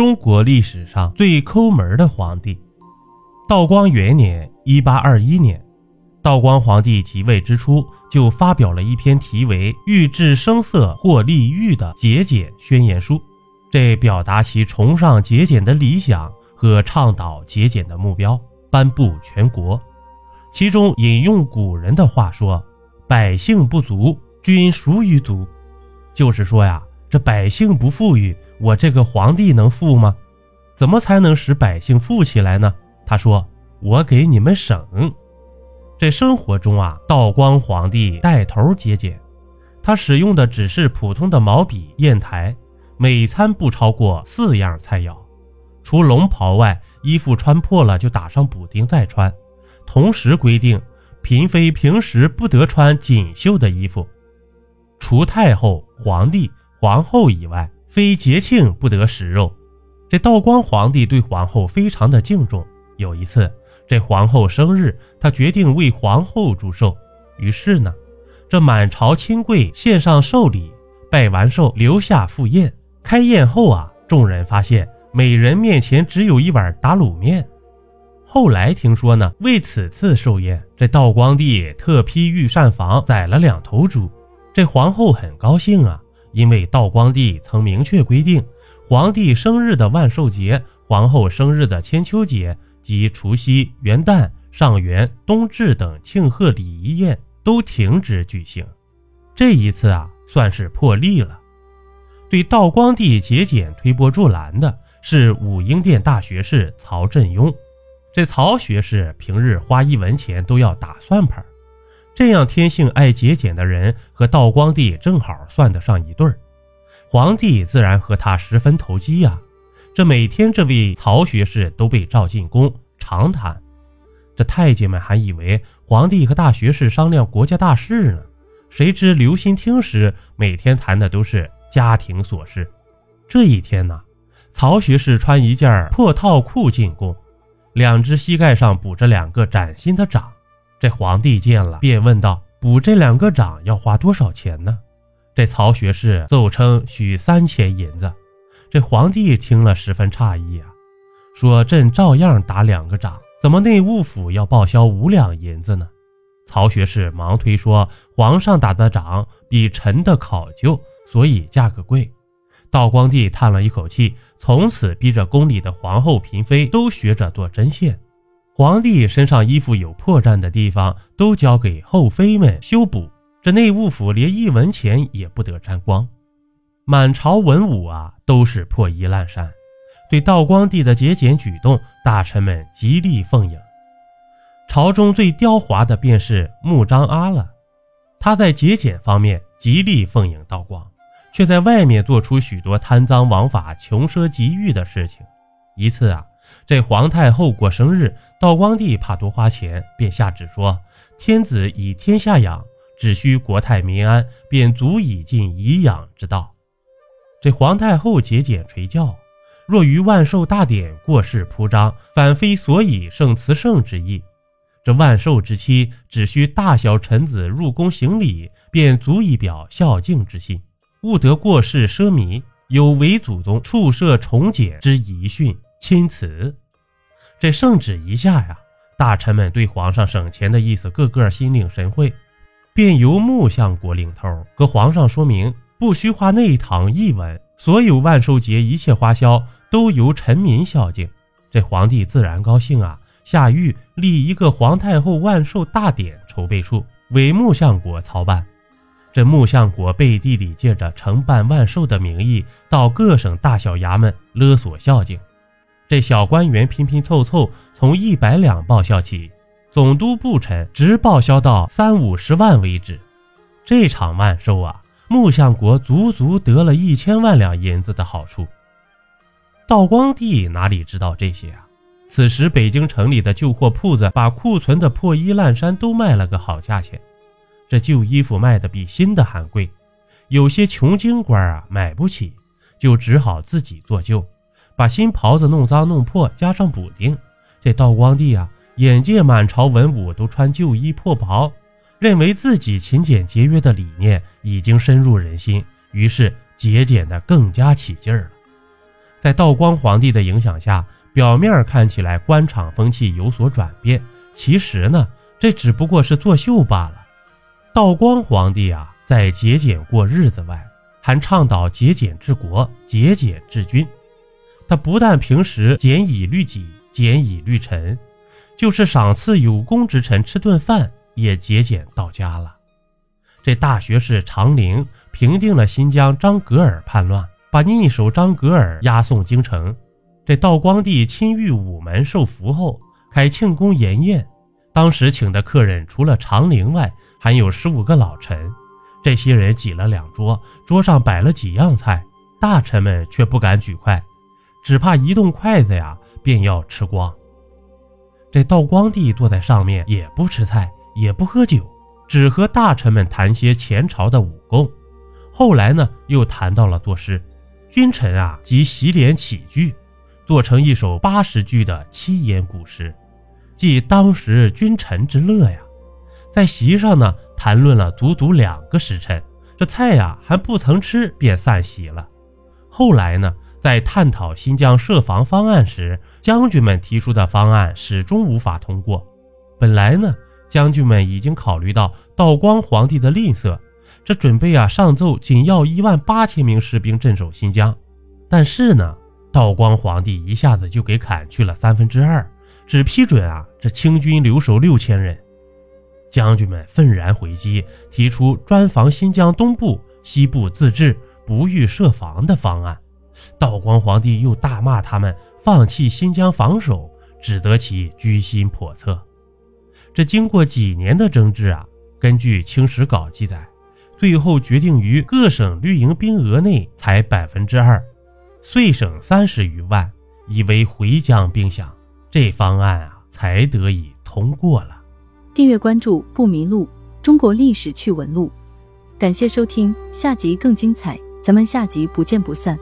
中国历史上最抠门的皇帝。道光元年（一八二一年），道光皇帝即位之初，就发表了一篇题为《欲治声色或利欲》的节俭宣言书，这表达其崇尚节俭的理想和倡导节俭的目标，颁布全国。其中引用古人的话说：“百姓不足，均孰于足？”就是说呀，这百姓不富裕。我这个皇帝能富吗？怎么才能使百姓富起来呢？他说：“我给你们省。”这生活中啊，道光皇帝带头节俭，他使用的只是普通的毛笔、砚台，每餐不超过四样菜肴。除龙袍外，衣服穿破了就打上补丁再穿。同时规定，嫔妃平时不得穿锦绣的衣服，除太后、皇帝、皇后以外。非节庆不得食肉，这道光皇帝对皇后非常的敬重。有一次，这皇后生日，他决定为皇后祝寿。于是呢，这满朝亲贵献上寿礼，拜完寿留下赴宴。开宴后啊，众人发现每人面前只有一碗打卤面。后来听说呢，为此次寿宴，这道光帝特批御膳房宰了两头猪。这皇后很高兴啊。因为道光帝曾明确规定，皇帝生日的万寿节、皇后生日的千秋节及除夕、元旦、上元、冬至等庆贺礼仪宴都停止举行。这一次啊，算是破例了。对道光帝节俭推波助澜的是武英殿大学士曹振庸。这曹学士平日花一文钱都要打算盘。这样天性爱节俭的人和道光帝正好算得上一对儿，皇帝自然和他十分投机呀。这每天这位曹学士都被召进宫长谈，这太监们还以为皇帝和大学士商量国家大事呢，谁知留心听时，每天谈的都是家庭琐事。这一天呢，曹学士穿一件破套裤进宫，两只膝盖上补着两个崭新的掌。这皇帝见了，便问道：“补这两个掌要花多少钱呢？”这曹学士奏称需三千银子。这皇帝听了十分诧异啊，说：“朕照样打两个掌，怎么内务府要报销五两银子呢？”曹学士忙推说：“皇上打的掌比臣的考究，所以价格贵。”道光帝叹了一口气，从此逼着宫里的皇后、嫔妃都学着做针线。皇帝身上衣服有破绽的地方，都交给后妃们修补。这内务府连一文钱也不得沾光。满朝文武啊，都是破衣烂衫。对道光帝的节俭举动，大臣们极力奉迎。朝中最刁滑的便是穆彰阿了。他在节俭方面极力奉迎道光，却在外面做出许多贪赃枉法、穷奢极欲的事情。一次啊。这皇太后过生日，道光帝怕多花钱，便下旨说：“天子以天下养，只需国泰民安，便足以尽颐养之道。”这皇太后节俭垂教，若于万寿大典过世铺张，反非所以圣慈圣之意。这万寿之期，只需大小臣子入宫行礼，便足以表孝敬之心，勿得过世奢靡，有违祖宗处设崇俭之遗训。钦此，这圣旨一下呀，大臣们对皇上省钱的意思，个个心领神会，便由穆相国领头，和皇上说明，不需花内堂一文，所有万寿节一切花销都由臣民孝敬。这皇帝自然高兴啊，下谕立一个皇太后万寿大典筹备处，委穆相国操办。这穆相国背地里借着承办万寿的名义，到各省大小衙门勒索孝敬。这小官员拼拼凑凑，从一百两报销起，总督部臣直报销到三五十万为止。这场万寿啊，穆相国足足得了一千万两银子的好处。道光帝哪里知道这些啊？此时北京城里的旧货铺子把库存的破衣烂衫都卖了个好价钱，这旧衣服卖的比新的还贵。有些穷京官啊买不起，就只好自己做旧。把新袍子弄脏弄破，加上补丁。这道光帝啊，眼见满朝文武都穿旧衣破袍，认为自己勤俭节约的理念已经深入人心，于是节俭的更加起劲儿了。在道光皇帝的影响下，表面看起来官场风气有所转变，其实呢，这只不过是作秀罢了。道光皇帝啊，在节俭过日子外，还倡导节俭治国、节俭治军。他不但平时俭以律己、俭以律臣，就是赏赐有功之臣吃顿饭，也节俭到家了。这大学士长陵平定了新疆张格尔叛乱。把逆首张格尔押送京城，这道光帝亲御午门受福后，开庆功筵宴。当时请的客人除了长陵外，还有十五个老臣。这些人挤了两桌，桌上摆了几样菜，大臣们却不敢举筷，只怕一动筷子呀，便要吃光。这道光帝坐在上面，也不吃菜，也不喝酒，只和大臣们谈些前朝的武功。后来呢，又谈到了作诗。君臣啊，即洗脸起居，做成一首八十句的七言古诗，即当时君臣之乐呀。在席上呢，谈论了足足两个时辰，这菜呀还不曾吃便散席了。后来呢，在探讨新疆设防方案时，将军们提出的方案始终无法通过。本来呢，将军们已经考虑到道光皇帝的吝啬。这准备啊，上奏仅要一万八千名士兵镇守新疆，但是呢，道光皇帝一下子就给砍去了三分之二，只批准啊这清军留守六千人。将军们愤然回击，提出专防新疆东部、西部自治，不予设防的方案。道光皇帝又大骂他们放弃新疆防守，指责其居心叵测。这经过几年的争执啊，根据《清史稿》记载。最后决定于各省绿营兵额内才百分之二，遂省三十余万，以为回疆兵饷。这方案啊，才得以通过了。订阅关注不迷路，中国历史趣闻录。感谢收听，下集更精彩，咱们下集不见不散。